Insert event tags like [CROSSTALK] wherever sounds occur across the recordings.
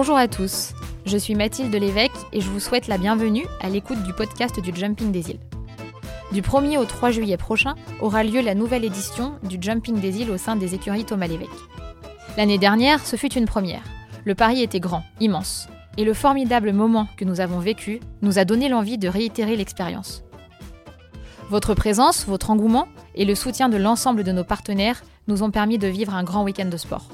Bonjour à tous, je suis Mathilde Lévesque et je vous souhaite la bienvenue à l'écoute du podcast du Jumping des îles. Du 1er au 3 juillet prochain aura lieu la nouvelle édition du Jumping des îles au sein des écuries Thomas Lévesque. L'année dernière, ce fut une première. Le pari était grand, immense, et le formidable moment que nous avons vécu nous a donné l'envie de réitérer l'expérience. Votre présence, votre engouement et le soutien de l'ensemble de nos partenaires nous ont permis de vivre un grand week-end de sport.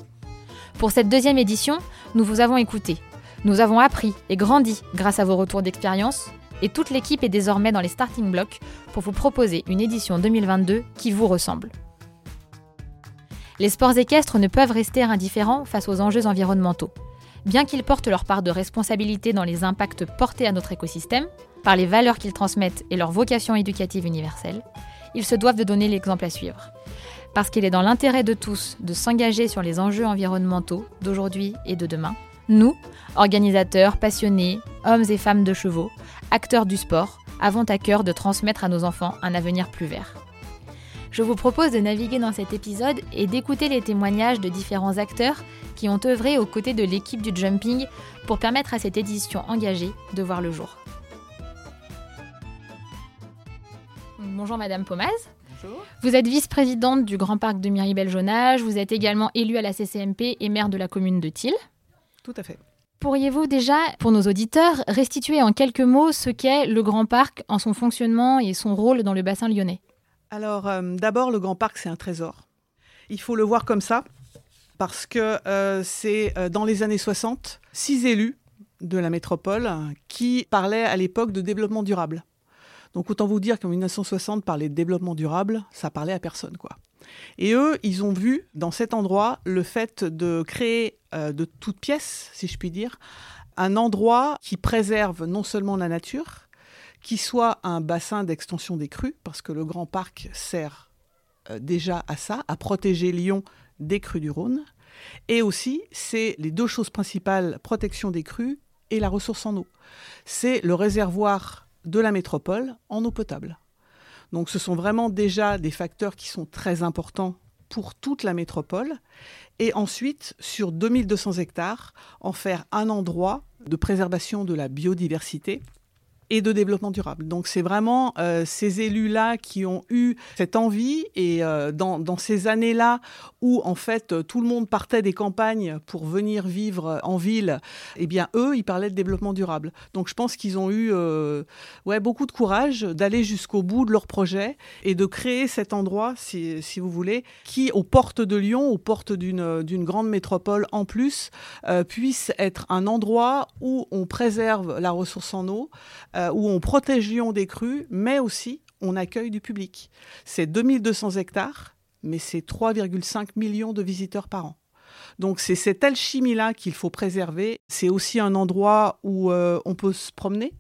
Pour cette deuxième édition, nous vous avons écouté. Nous avons appris et grandi grâce à vos retours d'expérience et toute l'équipe est désormais dans les starting blocks pour vous proposer une édition 2022 qui vous ressemble. Les sports équestres ne peuvent rester indifférents face aux enjeux environnementaux. Bien qu'ils portent leur part de responsabilité dans les impacts portés à notre écosystème, par les valeurs qu'ils transmettent et leur vocation éducative universelle, ils se doivent de donner l'exemple à suivre. Parce qu'il est dans l'intérêt de tous de s'engager sur les enjeux environnementaux d'aujourd'hui et de demain, nous, organisateurs, passionnés, hommes et femmes de chevaux, acteurs du sport, avons à cœur de transmettre à nos enfants un avenir plus vert. Je vous propose de naviguer dans cet épisode et d'écouter les témoignages de différents acteurs qui ont œuvré aux côtés de l'équipe du jumping pour permettre à cette édition engagée de voir le jour. Bonjour Madame Pomaz. Bonjour. Vous êtes vice-présidente du Grand Parc de Miribel-Jonage, vous êtes également élue à la CCMP et maire de la commune de Thiel. Tout à fait. Pourriez-vous déjà, pour nos auditeurs, restituer en quelques mots ce qu'est le Grand Parc en son fonctionnement et son rôle dans le bassin lyonnais? Alors, euh, d'abord, le Grand Parc, c'est un trésor. Il faut le voir comme ça, parce que euh, c'est euh, dans les années 60, six élus de la métropole qui parlaient à l'époque de développement durable. Donc autant vous dire qu'en 1960, parler de développement durable, ça parlait à personne, quoi. Et eux, ils ont vu dans cet endroit le fait de créer euh, de toutes pièces, si je puis dire, un endroit qui préserve non seulement la nature, qui soit un bassin d'extension des crues, parce que le Grand Parc sert euh, déjà à ça, à protéger Lyon des crues du Rhône. Et aussi, c'est les deux choses principales, protection des crues et la ressource en eau. C'est le réservoir de la métropole en eau potable. Donc ce sont vraiment déjà des facteurs qui sont très importants pour toute la métropole. Et ensuite, sur 2200 hectares, en faire un endroit de préservation de la biodiversité et de développement durable. Donc c'est vraiment euh, ces élus-là qui ont eu cette envie et euh, dans, ces années-là où en fait tout le monde partait des campagnes pour venir vivre en ville, eh bien eux, ils parlaient de développement durable. Donc je pense qu'ils ont eu euh, ouais, beaucoup de courage d'aller jusqu'au bout de leur projet et de créer cet endroit, si, si, vous voulez, qui aux portes de Lyon, aux portes d'une grande métropole en plus, puisse être un endroit où on préserve la ressource en eau, euh, où on protège Lyon des crues, mais aussi on accueille du public. C'est 2200 hectares, mais c'est 3,5 millions de visiteurs par an. Donc c'est cette alchimie-là qu'il faut préserver. C'est aussi un endroit où euh, on peut se promener.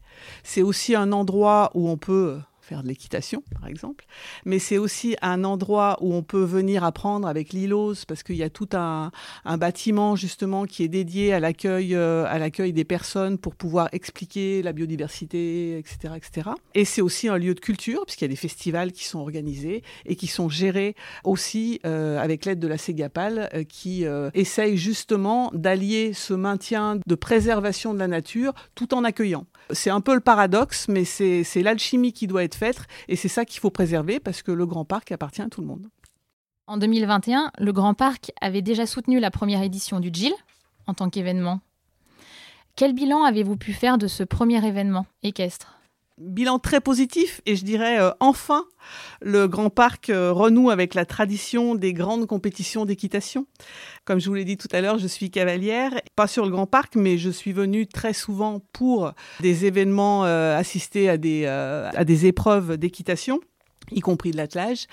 C'est aussi un endroit où on peut faire de l'équitation, par exemple. Mais c'est aussi un endroit où on peut venir apprendre avec l'ILOS, parce qu'il y a tout un, bâtiment, justement, qui est dédié à l'accueil, euh, à l'accueil des personnes pour pouvoir expliquer la biodiversité, etc. etc. Et c'est aussi un lieu de culture, puisqu'il y a des festivals qui sont organisés et qui sont gérés aussi euh, avec l'aide de la Ségapal, euh, qui essaye justement d'allier ce maintien de préservation de la nature tout en accueillant. C'est un peu le paradoxe, mais c'est l'alchimie qui doit être et c'est ça qu'il faut préserver parce que le Grand Parc appartient à tout le monde. En 2021, le Grand Parc avait déjà soutenu la première édition du GIL en tant qu'événement. Quel bilan avez-vous pu faire de ce premier événement équestre? Bilan très positif et je dirais euh, enfin le Grand Parc euh, renoue avec la tradition des grandes compétitions d'équitation. Comme je vous l'ai dit tout à l'heure, je suis cavalière, pas sur le Grand Parc, mais je suis venue très souvent pour des événements, euh, assister à des, à des épreuves d'équitation y compris de l'attelage.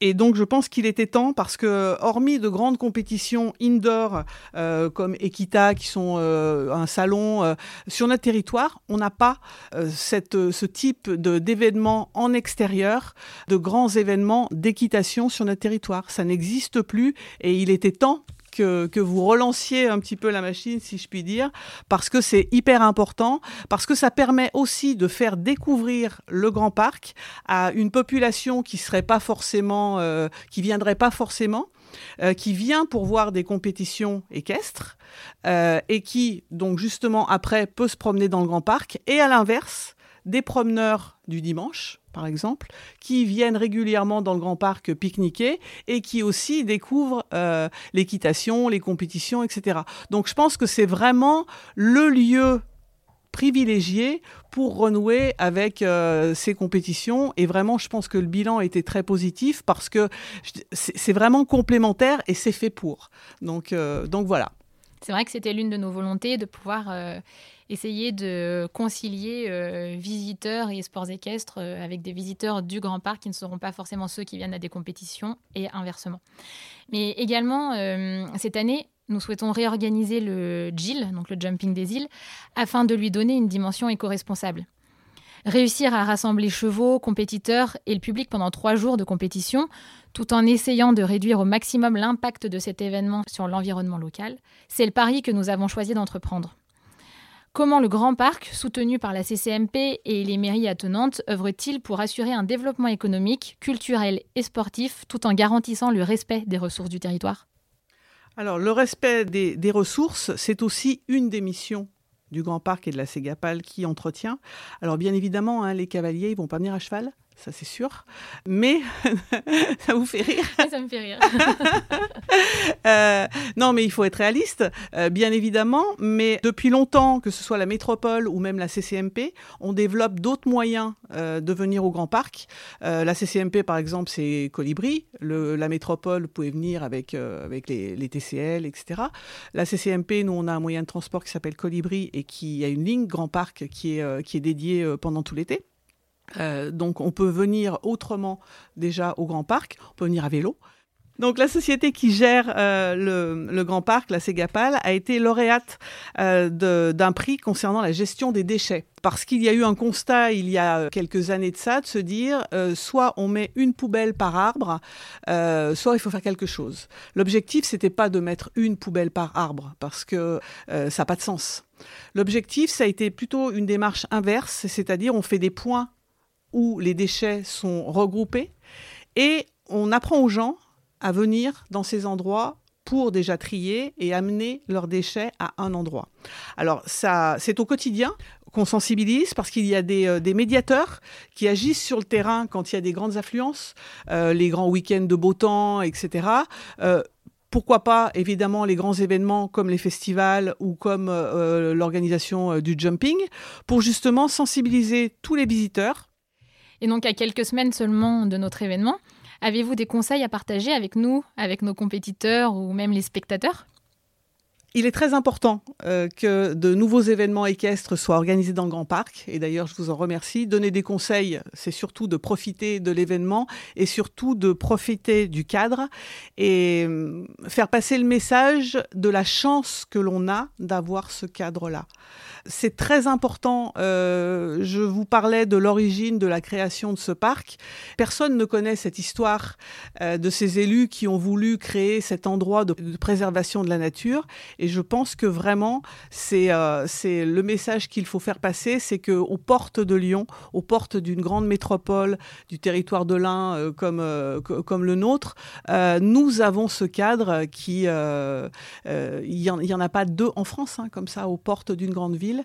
Et donc je pense qu'il était temps parce que hormis de grandes compétitions indoor euh, comme Equita qui sont euh, un salon euh, sur notre territoire, on n'a pas euh, cette, ce type d'événements en extérieur, de grands événements d'équitation sur notre territoire. Ça n'existe plus et il était temps que, vous relanciez un petit peu la machine, si je puis dire, parce que c'est hyper important, parce que ça permet aussi de faire découvrir le Grand Parc à une population qui serait pas forcément, euh, qui viendrait pas forcément. Euh, qui vient pour voir des compétitions équestres euh, et qui, donc justement, après, peut se promener dans le Grand Parc. Et à l'inverse, des promeneurs du dimanche, par exemple, qui viennent régulièrement dans le Grand Parc pique-niquer et qui aussi découvrent euh, l'équitation, les compétitions, etc. Donc je pense que c'est vraiment le lieu privilégié pour renouer avec euh, ces compétitions. Et vraiment, je pense que le bilan été très positif parce que c'est vraiment complémentaire et c'est fait pour. Donc, euh, donc voilà. C'est vrai que c'était l'une de nos volontés de pouvoir essayer de concilier euh, visiteurs et sports équestres euh, avec des visiteurs du Grand Parc qui ne seront pas forcément ceux qui viennent à des compétitions et inversement. Mais également, euh, cette année, nous souhaitons réorganiser le GIL, donc le Jumping des îles, afin de lui donner une dimension éco-responsable. Réussir à rassembler chevaux, compétiteurs et le public pendant trois jours de compétition, tout en essayant de réduire au maximum l'impact de cet événement sur l'environnement local, c'est le pari que nous avons choisi d'entreprendre. Comment le Grand Parc, soutenu par la CCMP et les mairies attenantes, œuvre-t-il pour assurer un développement économique, culturel et sportif tout en garantissant le respect des ressources du territoire? Alors, le respect des, ressources, c'est aussi une des missions du Grand Parc et de la Ségapal qui entretient. Alors, bien évidemment, hein, les cavaliers, ils vont pas venir à cheval ça c'est sûr. Mais [LAUGHS] ça vous fait rire Ça me fait rire. [LAUGHS] Euh, non, mais il faut être réaliste, euh, bien évidemment. Mais depuis longtemps, que ce soit la métropole ou même la CCMP, on développe d'autres moyens euh, de venir au Grand Parc. la CCMP, par exemple, c'est Colibri. la métropole, vous pouvez venir avec, avec les, les, TCL, etc. La CCMP, nous, on a un moyen de transport qui s'appelle Colibri et qui a une ligne Grand Parc qui est, qui est dédiée pendant tout l'été. Euh, donc on peut venir autrement déjà au Grand Parc, on peut venir à vélo. Donc la société qui gère euh, le, Grand Parc, la Ségapal, a été lauréate euh, d'un prix concernant la gestion des déchets. Parce qu'il y a eu un constat il y a quelques années de ça, de se dire soit on met une poubelle par arbre, soit il faut faire quelque chose. L'objectif, c'était pas de mettre une poubelle par arbre, parce que ça n'a pas de sens. L'objectif, ça a été plutôt une démarche inverse, c'est-à-dire on fait des points où les déchets sont regroupés et on apprend aux gens à venir dans ces endroits pour déjà trier et amener leurs déchets à un endroit. Alors ça, c'est au quotidien qu'on sensibilise parce qu'il y a des, euh, médiateurs qui agissent sur le terrain quand il y a des grandes affluences, euh, les grands week-ends de beau temps, etc. Euh, pourquoi pas, évidemment, les grands événements comme les festivals ou comme l'organisation du jumping, pour justement sensibiliser tous les visiteurs et donc, à quelques semaines seulement de notre événement, avez-vous des conseils à partager avec nous, avec nos compétiteurs ou même les spectateurs? Il est très important euh, que de nouveaux événements équestres soient organisés dans le Grand Parc. Et d'ailleurs, je vous en remercie. Donner des conseils, c'est surtout de profiter de l'événement et surtout de profiter du cadre et euh, faire passer le message de la chance que l'on a d'avoir ce cadre-là c'est très important. Euh, je vous parlais de l'origine de la création de ce parc. Personne ne connaît cette histoire euh, de ces élus qui ont voulu créer cet endroit de, préservation de la nature. Et je pense que vraiment, c'est euh, le message qu'il faut faire passer, c'est qu'aux portes de Lyon, aux portes d'une grande métropole, du territoire de l'Ain comme, comme le nôtre, nous avons ce cadre qui... Il n'y en, a pas deux en France, hein, comme ça, aux portes d'une grande ville.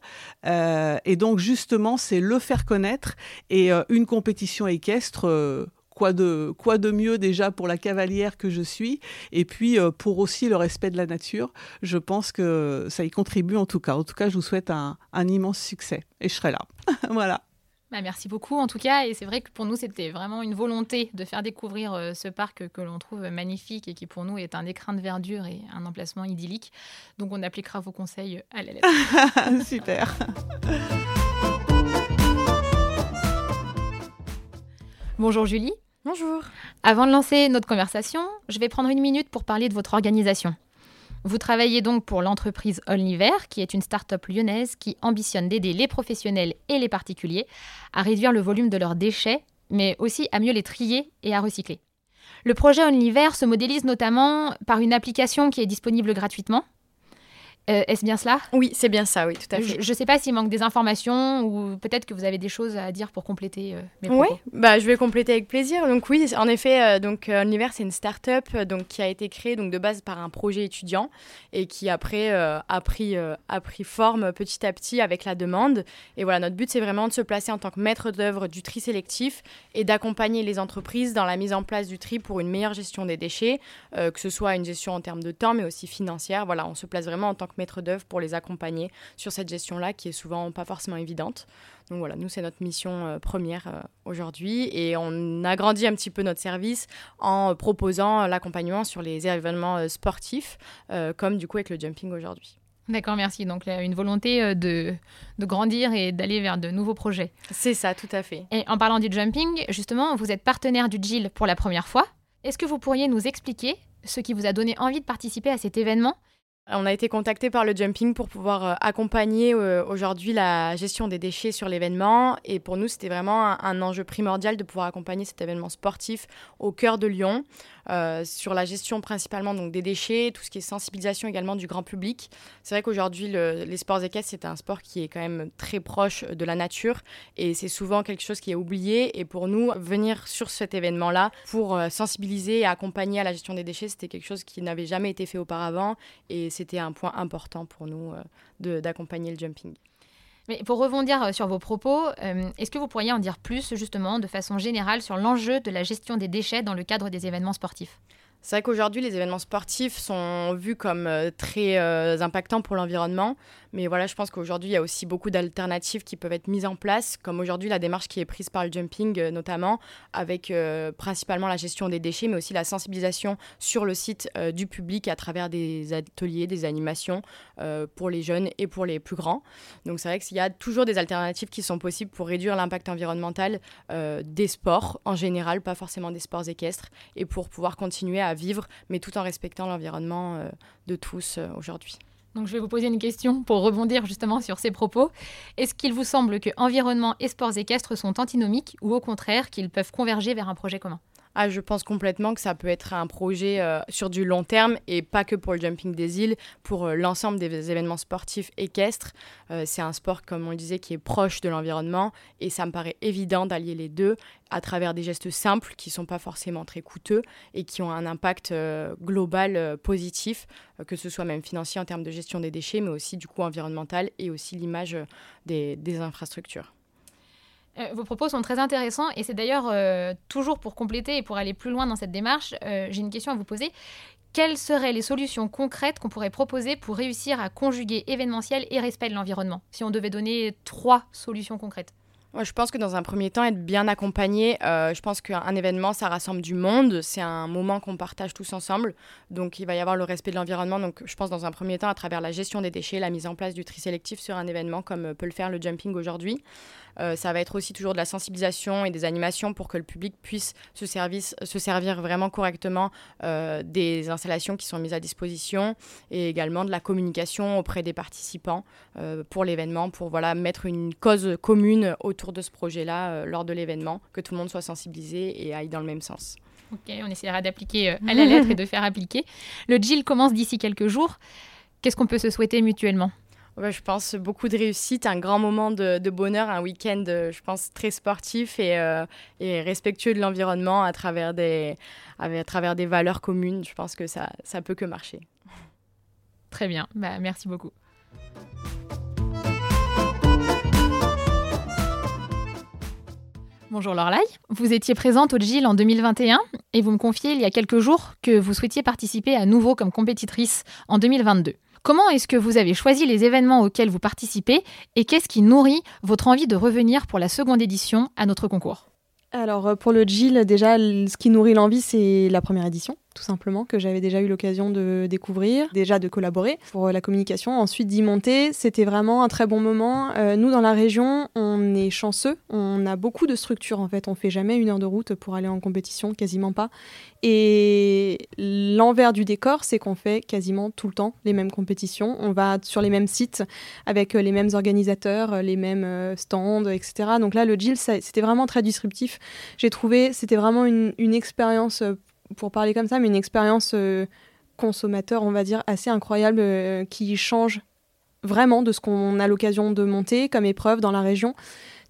Euh, et donc justement, c'est le faire connaître et euh, une compétition équestre. Euh, quoi de, quoi de mieux déjà pour la cavalière que je suis et puis pour aussi le respect de la nature. Je pense que ça y contribue en tout cas. En tout cas, je vous souhaite un, un immense succès et je serai là. [LAUGHS] voilà. Bah, merci beaucoup en tout cas. Et c'est vrai que pour nous, c'était vraiment une volonté de faire découvrir euh, ce parc que l'on trouve magnifique et qui pour nous est un écrin de verdure et un emplacement idyllique. Donc on appliquera vos conseils à la lettre. [LAUGHS] Super. Bonjour Julie. Bonjour. Avant de lancer notre conversation, je vais prendre une minute pour parler de votre organisation. Vous travaillez donc pour l'entreprise Olniver, qui est une start-up lyonnaise qui ambitionne d'aider les professionnels et les particuliers à réduire le volume de leurs déchets, mais aussi à mieux les trier et à recycler. Le projet OnlyVer se modélise notamment par une application qui est disponible gratuitement euh, Est-ce bien cela? Oui, c'est bien ça, oui, tout à fait. Je ne sais pas s'il manque des informations ou peut-être que vous avez des choses à dire pour compléter euh, mes propos. Oui, bah, je vais compléter avec plaisir. Donc oui, en effet, euh, donc Univers, c'est une start-up donc, qui a été créée donc, de base par un projet étudiant et qui après a, pris, a pris forme petit à petit avec la demande. Et voilà, notre but, c'est vraiment de se placer en tant que maître d'œuvre du tri sélectif et d'accompagner les entreprises dans la mise en place du tri pour une meilleure gestion des déchets, que ce soit une gestion en termes de temps, mais aussi financière. Voilà, on se place vraiment en tant que maître d'œuvre pour les accompagner sur cette gestion-là qui est souvent pas forcément évidente. Donc voilà, nous, c'est notre mission euh, première euh, aujourd'hui et on agrandit un petit peu notre service en proposant l'accompagnement sur les événements euh, sportifs, comme du coup avec le jumping aujourd'hui. D'accord, merci. Donc une volonté de, de grandir et d'aller vers de nouveaux projets. C'est ça, tout à fait. Et en parlant du jumping, justement, vous êtes partenaire du GIL pour la première fois. Est-ce que vous pourriez nous expliquer ce qui vous a donné envie de participer à cet événement on a été contacté par le jumping pour pouvoir euh, accompagner euh, aujourd'hui la gestion des déchets sur l'événement. Et pour nous, c'était vraiment un, enjeu primordial de pouvoir accompagner cet événement sportif au cœur de Lyon. Euh, sur la gestion principalement donc, des déchets, tout ce qui est sensibilisation également du grand public. C'est vrai qu'aujourd'hui, les sports équestres, c'est un sport qui est quand même très proche de la nature et c'est souvent quelque chose qui est oublié. Et pour nous, venir sur cet événement-là pour sensibiliser et accompagner à la gestion des déchets, c'était quelque chose qui n'avait jamais été fait auparavant et c'était un point important pour nous euh, d'accompagner le jumping. Mais pour rebondir euh, sur vos propos, euh, est-ce que vous pourriez en dire plus justement de façon générale sur l'enjeu de la gestion des déchets dans le cadre des événements sportifs? C'est vrai qu'aujourd'hui, les événements sportifs sont vus comme euh, très impactants pour l'environnement. Mais voilà, je pense qu'aujourd'hui, il y a aussi beaucoup d'alternatives qui peuvent être mises en place, comme aujourd'hui la démarche qui est prise par le jumping euh, notamment, avec euh, principalement la gestion des déchets, mais aussi la sensibilisation sur le site euh, du public à travers des ateliers, des animations pour les jeunes et pour les plus grands. Donc c'est vrai qu'il y a toujours des alternatives qui sont possibles pour réduire l'impact environnemental des sports en général, pas forcément des sports équestres, et pour pouvoir continuer à vivre, mais tout en respectant l'environnement de tous aujourd'hui. Donc je vais vous poser une question pour rebondir justement sur ces propos. Est-ce qu'il vous semble que environnement et sports équestres sont antinomiques ou au contraire qu'ils peuvent converger vers un projet commun? Ah, je pense complètement que ça peut être un projet euh, sur du long terme et pas que pour le jumping des îles, pour euh, l'ensemble des événements sportifs équestres. Euh, c'est un sport, comme on le disait, qui est proche de l'environnement et ça me paraît évident d'allier les deux à travers des gestes simples qui ne sont pas forcément très coûteux et qui ont un impact global positif, que ce soit même financier en termes de gestion des déchets, mais aussi du coup environnemental et aussi l'image des infrastructures. Euh, vos propos sont très intéressants et c'est d'ailleurs euh, toujours pour compléter et pour aller plus loin dans cette démarche, euh, j'ai une question à vous poser. Quelles seraient les solutions concrètes qu'on pourrait proposer pour réussir à conjuguer événementiel et respect de l'environnement Si on devait donner trois solutions concrètes? Je pense que dans un premier temps, être bien accompagné, je pense qu'un événement, ça rassemble du monde, c'est un moment qu'on partage tous ensemble, donc il va y avoir le respect de l'environnement, donc je pense dans un premier temps à travers la gestion des déchets, la mise en place du tri sélectif sur un événement comme peut le faire le jumping aujourd'hui. Euh, ça va être aussi toujours de la sensibilisation et des animations pour que le public puisse se, se servir vraiment correctement euh, des installations qui sont mises à disposition et également de la communication auprès des participants pour l'événement, pour voilà, mettre une cause commune autour de ce projet-là euh, lors de l'événement, que tout le monde soit sensibilisé et aille dans le même sens. Ok, on essaiera d'appliquer euh, à la lettre et de [LAUGHS] faire appliquer. Le GIL commence d'ici quelques jours. Qu'est-ce qu'on peut se souhaiter mutuellement? Je pense beaucoup de réussite, un grand moment de, bonheur, un week-end, euh, je pense, très sportif et, et respectueux de l'environnement à, travers des, à travers des valeurs communes. Je pense que ça, ça peut que marcher. Très bien, bah, merci beaucoup. Bonjour Lorlaï, vous étiez présente au GIL en 2021 et vous me confiez il y a quelques jours que vous souhaitiez participer à nouveau comme compétitrice en 2022. Comment est-ce que vous avez choisi les événements auxquels vous participez et qu'est-ce qui nourrit votre envie de revenir pour la seconde édition à notre concours? Alors euh, pour le GIL, déjà, ce qui nourrit l'envie, c'est la première édition tout simplement, que j'avais déjà eu l'occasion de découvrir, déjà de collaborer pour la communication, ensuite d'y monter. C'était vraiment un très bon moment. Euh, nous, dans la région, on est chanceux, on a beaucoup de structures en fait, on fait jamais une heure de route pour aller en compétition, quasiment pas. Et l'envers du décor, c'est qu'on fait quasiment tout le temps les mêmes compétitions. On va sur les mêmes sites avec les mêmes organisateurs, les mêmes euh, stands, etc. Donc là, le GIL, c'était vraiment très disruptif. J'ai trouvé, c'était vraiment une expérience pour parler comme ça, mais une expérience consommateur, on va dire, assez incroyable qui change vraiment de ce qu'on a l'occasion de monter comme épreuve dans la région.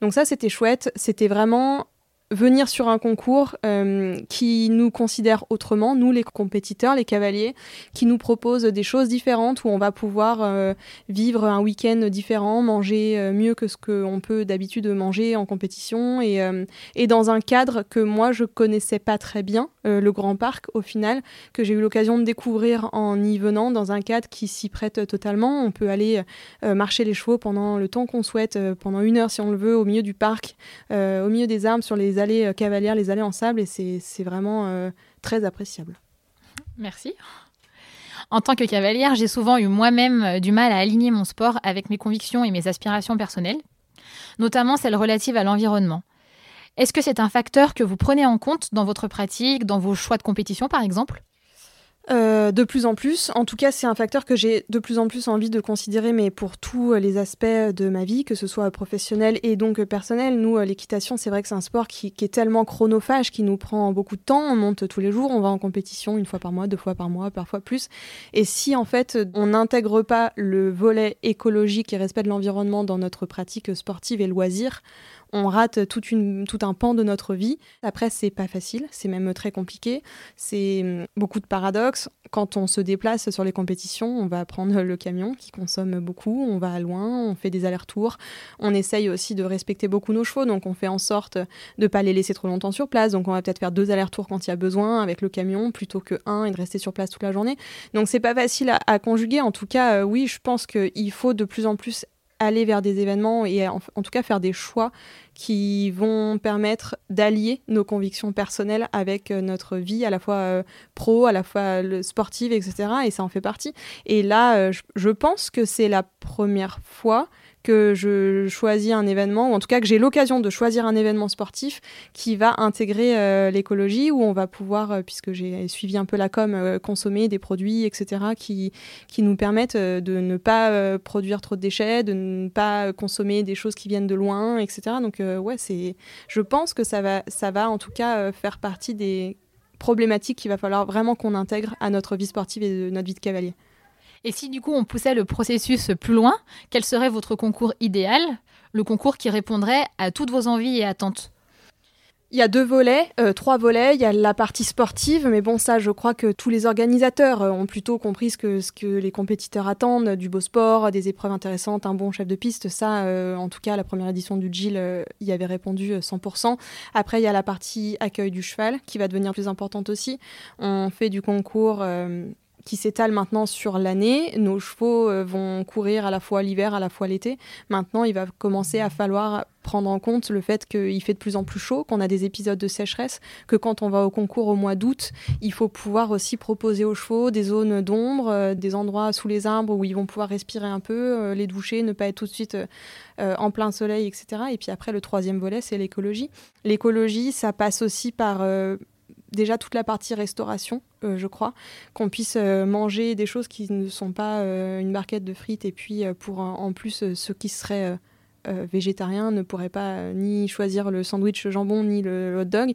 Donc ça, c'était chouette. C'était vraiment venir sur un concours euh, qui nous considère autrement, nous les compétiteurs, les cavaliers, qui nous propose des choses différentes où on va pouvoir euh, vivre un week-end différent, manger euh, mieux que ce qu'on peut d'habitude manger en compétition et, et dans un cadre que moi je connaissais pas très bien, le Grand Parc au final, que j'ai eu l'occasion de découvrir en y venant dans un cadre qui s'y prête totalement. On peut aller marcher les chevaux pendant le temps qu'on souhaite, pendant une heure si on le veut, au milieu du parc, au milieu des arbres, sur les allées euh, cavalières, les allées en sable, et c'est vraiment euh, très appréciable. Merci. En tant que cavalière, j'ai souvent eu moi-même euh, du mal à aligner mon sport avec mes convictions et mes aspirations personnelles, notamment celles relatives à l'environnement. Est-ce que c'est un facteur que vous prenez en compte dans votre pratique, dans vos choix de compétition par exemple? Euh, de plus en plus. En tout cas, c'est un facteur que j'ai de plus en plus envie de considérer, mais pour tous les aspects de ma vie, que ce soit professionnel et donc personnel. Nous, euh, l'équitation, c'est vrai que c'est un sport qui, est tellement chronophage, qui nous prend beaucoup de temps. On monte tous les jours, on va en compétition une fois par mois, deux fois par mois, parfois plus. Et si en fait on n'intègre pas le volet écologique et respect de l'environnement dans notre pratique sportive et loisir, on rate tout un pan de notre vie. Après, c'est pas facile, c'est même très compliqué. C'est hum, beaucoup de paradoxes. Quand on se déplace sur les compétitions, on va prendre le camion qui consomme beaucoup, on va loin, on fait des allers-retours. On essaye aussi de respecter beaucoup nos chevaux, donc on fait en sorte de pas les laisser trop longtemps sur place. Donc on va peut-être faire deux allers-retours quand il y a besoin avec le camion plutôt que un et de rester sur place toute la journée. Donc c'est pas facile à, conjuguer. En tout cas, euh, oui, je pense qu'il faut de plus en plus aller vers des événements et en, tout cas faire des choix qui vont permettre d'allier nos convictions personnelles avec euh, notre vie à la fois euh, pro, à la fois sportive, etc. Et ça en fait partie. Et là, euh, je pense que c'est la première fois que je choisis un événement, ou en tout cas que j'ai l'occasion de choisir un événement sportif qui va intégrer euh, l'écologie, où on va pouvoir, euh, puisque j'ai suivi un peu la com, euh, consommer des produits, etc., qui, qui nous permettent de ne pas produire trop de déchets, de ne pas consommer des choses qui viennent de loin, etc. Donc ouais, c'est, je pense que ça va, ça va en tout cas faire partie des problématiques qu'il va falloir vraiment qu'on intègre à notre vie sportive et de notre vie de cavalier. Et si du coup on poussait le processus plus loin, quel serait votre concours idéal? Le concours qui répondrait à toutes vos envies et attentes il y a deux volets, euh, trois volets. Il y a la partie sportive, mais bon, ça, je crois que tous les organisateurs euh, ont plutôt compris ce que, les compétiteurs attendent, du beau sport, des épreuves intéressantes, un bon chef de piste. Ça, euh, en tout cas, la première édition du GIL y avait répondu 100%. Après, il y a la partie accueil du cheval, qui va devenir plus importante aussi. On fait du concours qui s'étale maintenant sur l'année. Nos chevaux euh, vont courir à la fois l'hiver, à la fois l'été. Maintenant, il va commencer à falloir prendre en compte le fait qu'il fait de plus en plus chaud, qu'on a des épisodes de sécheresse, que quand on va au concours au mois d'août, il faut pouvoir aussi proposer aux chevaux des zones d'ombre, euh, des endroits sous les arbres où ils vont pouvoir respirer un peu, euh, les doucher, ne pas être tout de suite en plein soleil, etc. Et puis après, le troisième volet, c'est l'écologie. L'écologie, ça passe aussi par déjà toute la partie restauration, euh, je crois, qu'on puisse euh, manger des choses qui ne sont pas euh, une barquette de frites et puis pour en plus ceux qui seraient végétariens ne pourraient pas ni choisir le sandwich jambon ni le hot dog.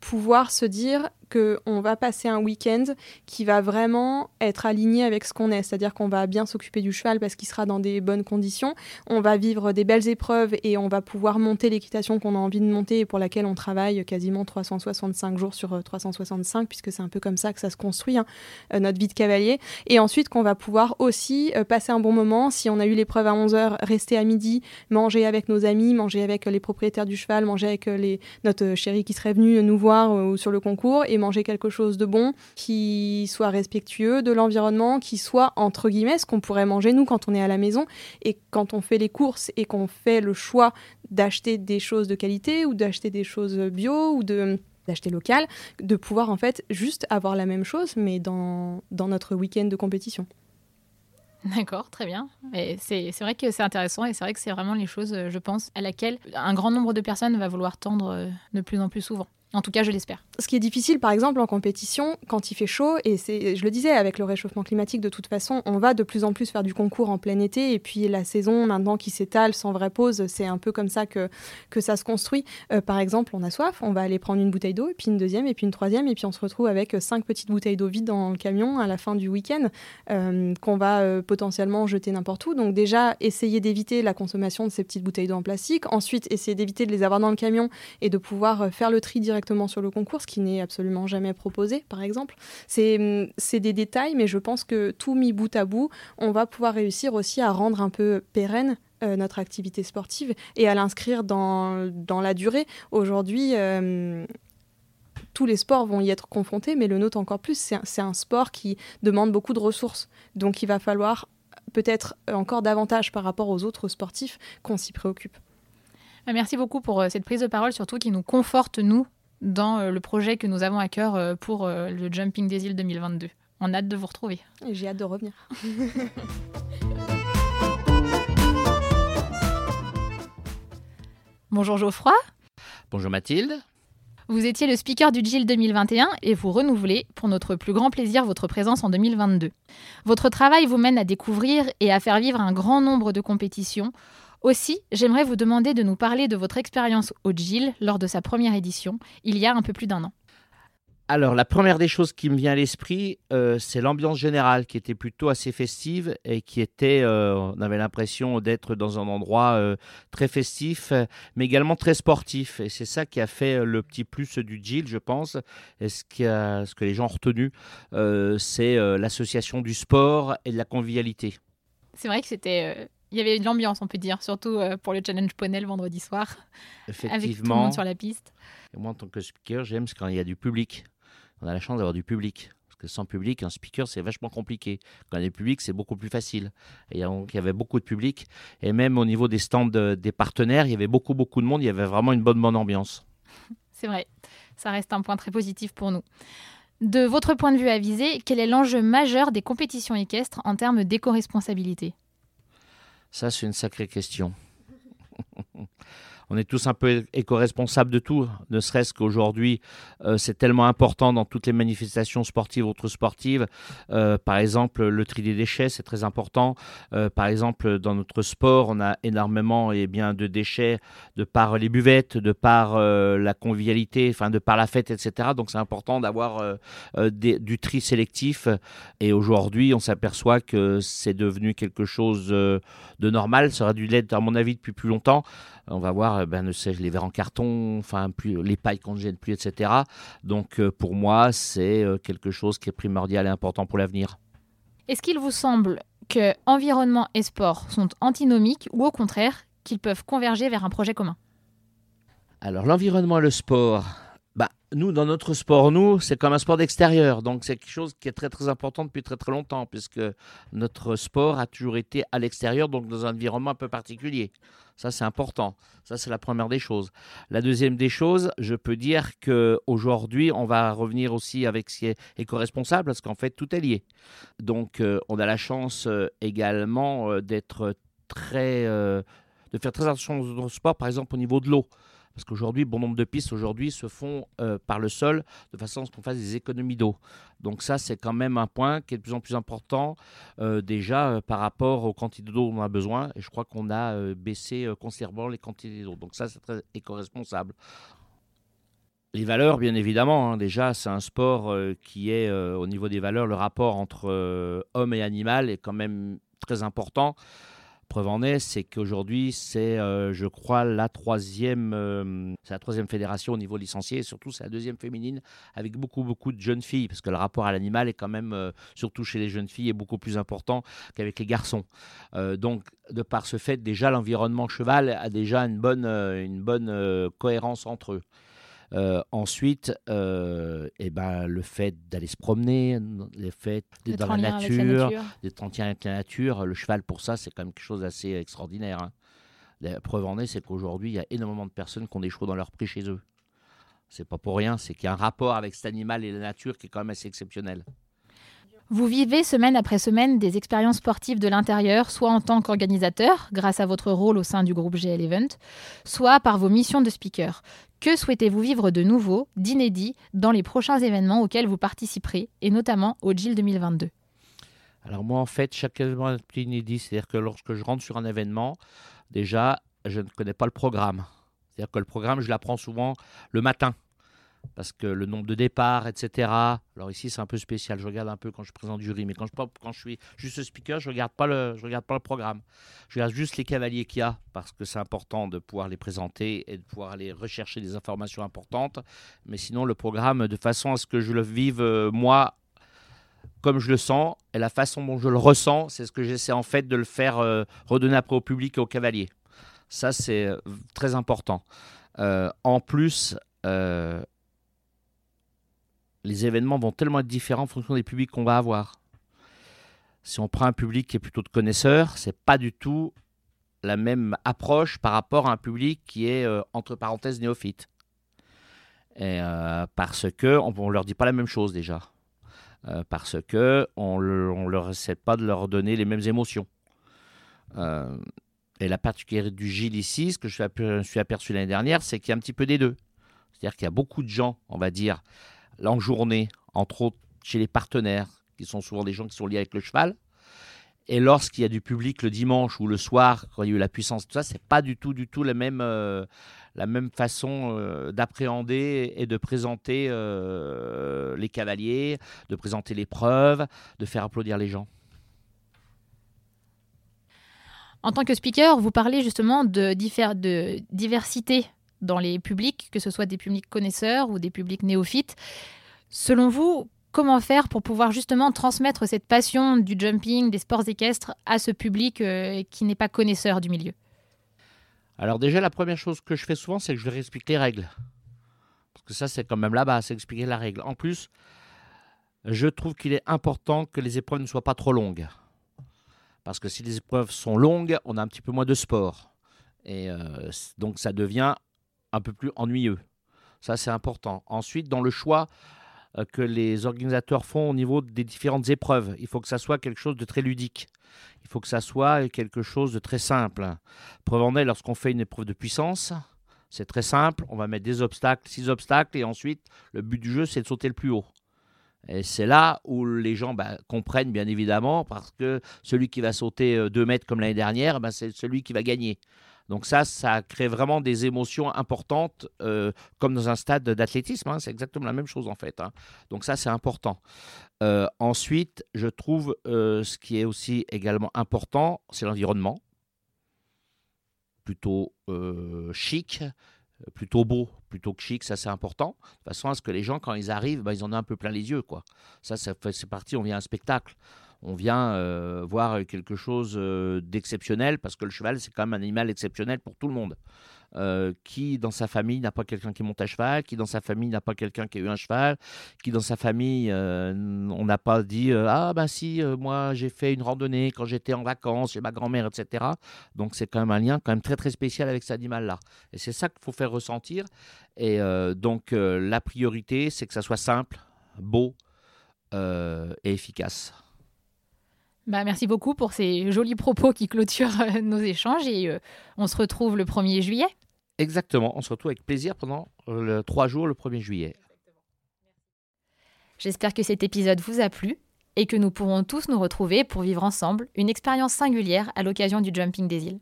Pouvoir se dire qu'on va passer un week-end qui va vraiment être aligné avec ce qu'on est, c'est-à-dire qu'on va bien s'occuper du cheval parce qu'il sera dans des bonnes conditions, on va vivre des belles épreuves et on va pouvoir monter l'équitation qu'on a envie de monter et pour laquelle on travaille quasiment 365 jours sur 365, euh, puisque c'est un peu comme ça que ça se construit, hein, euh, notre vie de cavalier. Et ensuite qu'on va pouvoir aussi euh, passer un bon moment, si on a eu l'épreuve à 11h, rester à midi, manger avec nos amis, manger avec les propriétaires du cheval, manger avec les, notre chéri qui serait venu nous voir sur le concours et manger quelque chose de bon, qui soit respectueux de l'environnement, qui soit entre guillemets ce qu'on pourrait manger nous quand on est à la maison et quand on fait les courses et qu'on fait le choix d'acheter des choses de qualité ou d'acheter des choses bio ou de d'acheter local, de pouvoir en fait juste avoir la même chose mais dans, dans notre week-end de compétition. D'accord, très bien. C'est vrai que c'est intéressant et c'est vrai que c'est vraiment les choses, je pense, à laquelle un grand nombre de personnes va vouloir tendre euh, de plus en plus souvent. En tout cas, je l'espère. Ce qui est difficile, par exemple, en compétition, quand il fait chaud, et je le disais, avec le réchauffement climatique, de toute façon, on va de plus en plus faire du concours en plein été, et puis la saison, maintenant, qui s'étale sans vraie pause, c'est un peu comme ça que, que ça se construit. Euh, par exemple, on a soif, on va aller prendre une bouteille d'eau, puis une deuxième, et puis une troisième, et puis on se retrouve avec cinq petites bouteilles d'eau vides dans le camion à la fin du week-end, euh, qu'on va euh, potentiellement jeter n'importe où. Donc déjà, essayer d'éviter la consommation de ces petites bouteilles d'eau en plastique, ensuite essayer d'éviter de les avoir dans le camion et de pouvoir faire le tri sur le concours, ce qui n'est absolument jamais proposé, par exemple. C'est des détails, mais je pense que tout mis bout à bout, on va pouvoir réussir aussi à rendre un peu pérenne euh, notre activité sportive et à l'inscrire dans, la durée. Aujourd'hui, euh, tous les sports vont y être confrontés, mais le nôtre encore plus. C'est un, sport qui demande beaucoup de ressources. Donc il va falloir peut-être encore davantage par rapport aux autres sportifs qu'on s'y préoccupe. Merci beaucoup pour euh, cette prise de parole, surtout qui nous conforte, nous, dans euh, le projet que nous avons à cœur euh, pour euh, le Jumping des îles 2022. On a hâte de vous retrouver. J'ai hâte de revenir. [LAUGHS] Bonjour Geoffroy. Bonjour Mathilde. Vous étiez le speaker du GIL 2021 et vous renouvelez, pour notre plus grand plaisir, votre présence en 2022. Votre travail vous mène à découvrir et à faire vivre un grand nombre de compétitions aussi, j'aimerais vous demander de nous parler de votre expérience au GIL lors de sa première édition, il y a un peu plus d'un an. Alors, la première des choses qui me vient à l'esprit, euh, c'est l'ambiance générale qui était plutôt assez festive et qui était, euh, on avait l'impression d'être dans un endroit euh, très festif, mais également très sportif. Et c'est ça qui a fait le petit plus du GIL, je pense. Et ce, ce que les gens ont retenu, c'est l'association du sport et de la convivialité. C'est vrai que c'était il y avait de l'ambiance, on peut dire, surtout euh, pour le challenge poney le vendredi soir. Effectivement. Avec tout le monde sur la piste. Et moi, en tant que speaker, j'aime quand il y a du public. On a la chance d'avoir du public. Parce que sans public, un speaker, c'est vachement compliqué. Quand il y a du public, c'est beaucoup plus facile. Et donc, il y avait beaucoup de public. Et même au niveau des stands des partenaires, il y avait beaucoup, beaucoup de monde. Il y avait vraiment une bonne, bonne ambiance. [LAUGHS] C'est vrai. Ça reste un point très positif pour nous. De votre point de vue avisé, quel est l'enjeu majeur des compétitions équestres en termes d'éco-responsabilité? Ça, c'est une sacrée question. [LAUGHS] on est tous un peu éco-responsables de tout, ne serait-ce qu'aujourd'hui, euh, c'est tellement important dans toutes les manifestations sportives, autres sportives. Euh, par exemple, le tri des déchets, c'est très important. Euh, par exemple, dans notre sport, on a énormément eh bien, de déchets de par les buvettes, de par la convivialité, enfin, de par la fête, etc. Donc, c'est important d'avoir du tri sélectif. Et aujourd'hui, on s'aperçoit que c'est devenu quelque chose de normal. Ça aurait dû l'être, à mon avis, depuis plus longtemps. On va voir euh, ben, les verres en carton, enfin, plus, les pailles qu'on ne gêne plus, etc. Donc euh, pour moi, c'est euh, quelque chose qui est primordial et important pour l'avenir. Est-ce qu'il vous semble que environnement et sport sont antinomiques ou au contraire qu'ils peuvent converger vers un projet commun? Alors l'environnement et le sport, nous, dans notre sport, nous, c'est comme un sport d'extérieur. Donc, c'est quelque chose qui est très, très important depuis très, très longtemps, puisque notre sport a toujours été à l'extérieur, donc dans un environnement un peu particulier. Ça, c'est important. Ça, c'est la première des choses. La deuxième des choses, je peux dire qu'aujourd'hui, on va revenir aussi avec ce qui est éco-responsable, parce qu'en fait, tout est lié. Donc, euh, on a la chance euh, également euh, d'être très. de faire très attention au sport, par exemple, au niveau de l'eau. Parce qu'aujourd'hui, bon nombre de pistes se font euh, par le sol de façon à ce qu'on fasse des économies d'eau. Donc ça, c'est quand même un point qui est de plus en plus important euh, déjà euh, par rapport aux quantités d'eau dont on a besoin. Et je crois qu'on a baissé considérablement les quantités d'eau. Donc ça, c'est très éco-responsable. Les valeurs, bien évidemment. Hein. déjà, c'est un sport qui est, au niveau des valeurs, le rapport entre homme et animal est quand même très important. Preuve en est, c'est qu'aujourd'hui, c'est, euh, je crois, la troisième, euh, la troisième fédération au niveau licencié, et surtout c'est la deuxième féminine, avec beaucoup, beaucoup de jeunes filles, parce que le rapport à l'animal est quand même, euh, surtout chez les jeunes filles, est beaucoup plus important qu'avec les garçons. donc, de par ce fait, déjà, l'environnement cheval a déjà une bonne, une bonne cohérence entre eux. Euh, ensuite, euh, eh ben, le fait d'aller se promener, le fait d'être dans la nature, d'être en lien avec la nature, le cheval pour ça, c'est quand même quelque chose d'assez extraordinaire. Hein. La preuve en est, c'est qu'aujourd'hui, il y a énormément de personnes qui ont des chevaux dans leur prix chez eux. C'est pas pour rien, c'est qu'il y a un rapport avec cet animal et la nature qui est quand même assez exceptionnel. Vous vivez semaine après semaine des expériences sportives de l'intérieur, soit en tant qu'organisateur, grâce à votre rôle au sein du groupe GL Event, soit par vos missions de speaker. Que souhaitez-vous vivre de nouveau, d'inédit, dans les prochains événements auxquels vous participerez, et notamment au GIL 2022 Alors moi, en fait, chaque événement est inédit. C'est-à-dire que lorsque je rentre sur un événement, déjà, je ne connais pas le programme. C'est-à-dire que le programme, je l'apprends souvent le matin parce que le nombre de départs, etc. Alors ici, c'est un peu spécial. Je regarde un peu quand je présente du jury, mais quand je, suis juste speaker, je regarde regarde pas le programme. Je regarde juste les cavaliers qu'il y a, parce que c'est important de pouvoir les présenter et de pouvoir aller rechercher des informations importantes. Mais sinon, le programme, de façon à ce que je le vive euh, moi comme je le sens et la façon dont je le ressens, c'est ce que j'essaie en fait de le faire euh, redonner après au public et aux cavaliers. Ça, c'est euh, très important. en plus, les événements vont tellement être différents en fonction des publics qu'on va avoir. Si on prend un public qui est plutôt de connaisseurs, c'est pas du tout la même approche par rapport à un public qui est euh, entre parenthèses néophyte. Euh, parce que on, ne leur dit pas la même chose déjà. Euh, parce que on, leur essaie pas de leur donner les mêmes émotions. et la particularité du Gilles ici, ce que je suis aperçu l'année dernière, c'est qu'il y a un petit peu des deux. C'est-à-dire qu'il y a beaucoup de gens, on va dire, en journée, entre autres chez les partenaires, qui sont souvent des gens qui sont liés avec le cheval. Et lorsqu'il y a du public le dimanche ou le soir, quand il y a eu la puissance, tout ça, c'est pas du tout, du tout la même, euh, la même façon euh, d'appréhender et de présenter euh, les cavaliers, de présenter les preuves, de faire applaudir les gens. En tant que speaker, vous parlez justement de, de diversité dans les publics, que ce soit des publics connaisseurs ou des publics néophytes. Selon vous, comment faire pour pouvoir justement transmettre cette passion du jumping, des sports équestres à ce public euh, qui n'est pas connaisseur du milieu? Alors déjà, la première chose que je fais souvent, c'est que je leur explique les règles. Parce que ça, c'est quand même là-bas, c'est expliquer la règle. En plus, je trouve qu'il est important que les épreuves ne soient pas trop longues. Parce que si les épreuves sont longues, on a un petit peu moins de sport. Et euh, donc ça devient un peu plus ennuyeux. Ça, c'est important. Ensuite, dans le choix euh, que les organisateurs font au niveau des différentes épreuves, il faut que ça soit quelque chose de très ludique. Il faut que ça soit quelque chose de très simple. Preuve en est, lorsqu'on fait une épreuve de puissance, c'est très simple. On va mettre des obstacles, six obstacles, et ensuite, le but du jeu, c'est de sauter le plus haut. Et c'est là où les gens bah, comprennent, bien évidemment, parce que celui qui va sauter 2 euh, mètres comme l'année dernière, bah, c'est celui qui va gagner. Donc ça, ça crée vraiment des émotions importantes, euh, comme dans un stade d'athlétisme. Hein. c'est exactement la même chose en fait. Hein. Donc ça, c'est important. Euh, ensuite, je trouve euh, ce qui est aussi également important, c'est l'environnement. Plutôt chic, plutôt beau, plutôt que chic, ça c'est important. De façon à ce que les gens, quand ils arrivent, bah, ils en ont un peu plein les yeux. quoi. Ça, ça c'est parti, on vient à un spectacle on vient euh, voir quelque chose euh, d'exceptionnel parce que le cheval, c'est quand même un animal exceptionnel pour tout le monde. Euh, qui dans sa famille n'a pas quelqu'un qui monte à cheval, qui dans sa famille n'a pas quelqu'un qui a eu un cheval, qui dans sa famille on n'a pas dit ah ben si moi j'ai fait une randonnée quand j'étais en vacances chez ma grand-mère etc. Donc c'est quand même un lien quand même très très spécial avec cet animal là et c'est ça qu'il faut faire ressentir et donc la priorité c'est que ça soit simple, beau et efficace. Bah, merci beaucoup pour ces jolis propos qui clôturent euh, nos échanges et euh, on se retrouve le 1er juillet. Exactement, on se retrouve avec plaisir pendant le trois jours le 1er juillet. J'espère que cet épisode vous a plu et que nous pourrons tous nous retrouver pour vivre ensemble une expérience singulière à l'occasion du Jumping des îles.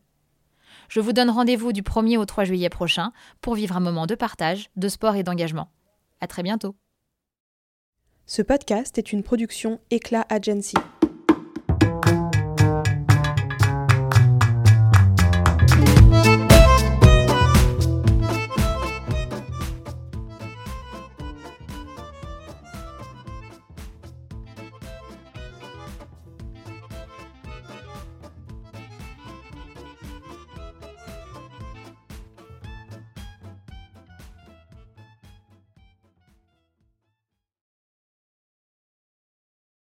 Je vous donne rendez-vous du 1er au 3 juillet prochain pour vivre un moment de partage, de sport et d'engagement. À très bientôt. Ce podcast est une production Éclat Agency.